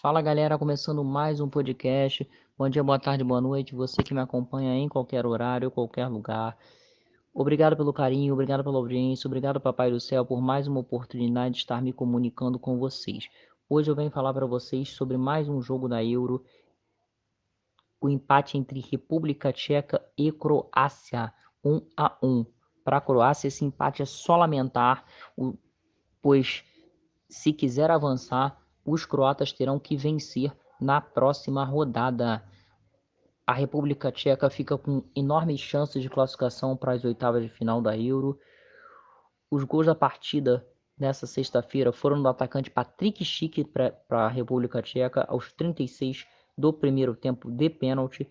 Fala galera, começando mais um podcast. Bom dia, boa tarde, boa noite. Você que me acompanha em qualquer horário, qualquer lugar. Obrigado pelo carinho, obrigado pela audiência, obrigado Papai do Céu por mais uma oportunidade de estar me comunicando com vocês. Hoje eu venho falar para vocês sobre mais um jogo da Euro, o empate entre República Tcheca e Croácia, 1 a 1. Para a Croácia esse empate é só lamentar, pois se quiser avançar os croatas terão que vencer na próxima rodada. A República Tcheca fica com enormes chances de classificação para as oitavas de final da Euro. Os gols da partida nessa sexta-feira foram do atacante Patrick Schick para a República Tcheca aos 36 do primeiro tempo de pênalti.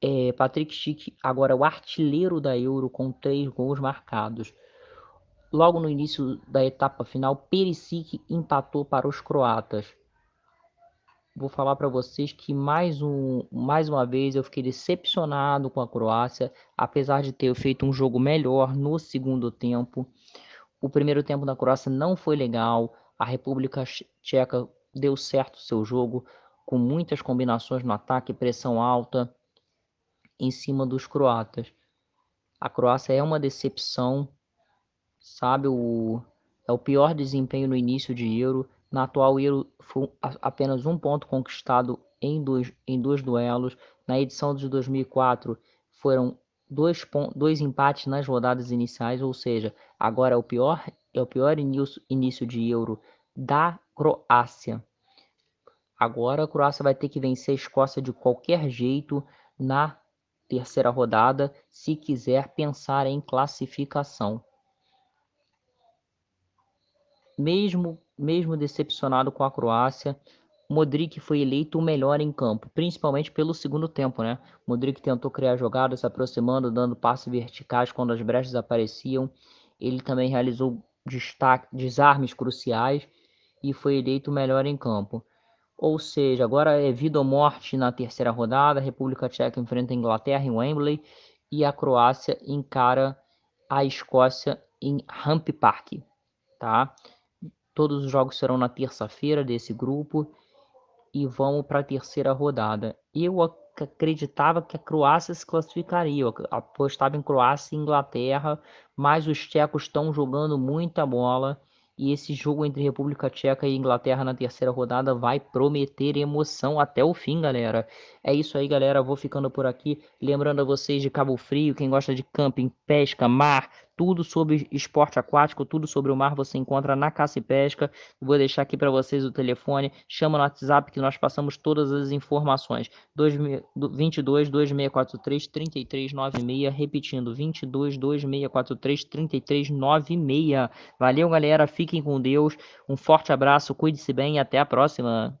É, Patrick Schick agora é o artilheiro da Euro com três gols marcados. Logo no início da etapa final, Perisic empatou para os croatas. Vou falar para vocês que mais, um, mais uma vez eu fiquei decepcionado com a Croácia, apesar de ter feito um jogo melhor no segundo tempo. O primeiro tempo da Croácia não foi legal. A República Tcheca deu certo o seu jogo, com muitas combinações no ataque, pressão alta em cima dos croatas. A Croácia é uma decepção sabe? O, é o pior desempenho no início de Euro. Na atual Euro foi apenas um ponto conquistado em dois, em dois duelos. Na edição de 2004 foram dois, dois empates nas rodadas iniciais, ou seja, agora é o pior, é o pior início, início de Euro da Croácia. Agora a Croácia vai ter que vencer a Escócia de qualquer jeito na terceira rodada se quiser pensar em classificação mesmo, mesmo decepcionado com a Croácia, Modric foi eleito o melhor em campo, principalmente pelo segundo tempo, né? Modric tentou criar jogadas, se aproximando, dando passes verticais quando as brechas apareciam. Ele também realizou destaque, desarmes cruciais e foi eleito o melhor em campo. Ou seja, agora é vida ou morte na terceira rodada. A República Tcheca enfrenta a Inglaterra em Wembley e a Croácia encara a Escócia em Ramp Park, tá? Todos os jogos serão na terça-feira desse grupo e vamos para a terceira rodada. Eu acreditava que a Croácia se classificaria, eu apostava em Croácia e Inglaterra, mas os tchecos estão jogando muita bola e esse jogo entre República Tcheca e Inglaterra na terceira rodada vai prometer emoção até o fim, galera. É isso aí, galera. Vou ficando por aqui. Lembrando a vocês de Cabo Frio, quem gosta de camping, pesca, mar, tudo sobre esporte aquático, tudo sobre o mar você encontra na Caça e Pesca. Vou deixar aqui para vocês o telefone. Chama no WhatsApp que nós passamos todas as informações. 22 2643 3396. Repetindo, 22 2643 3396. Valeu, galera. Fiquem com Deus. Um forte abraço, cuide-se bem e até a próxima.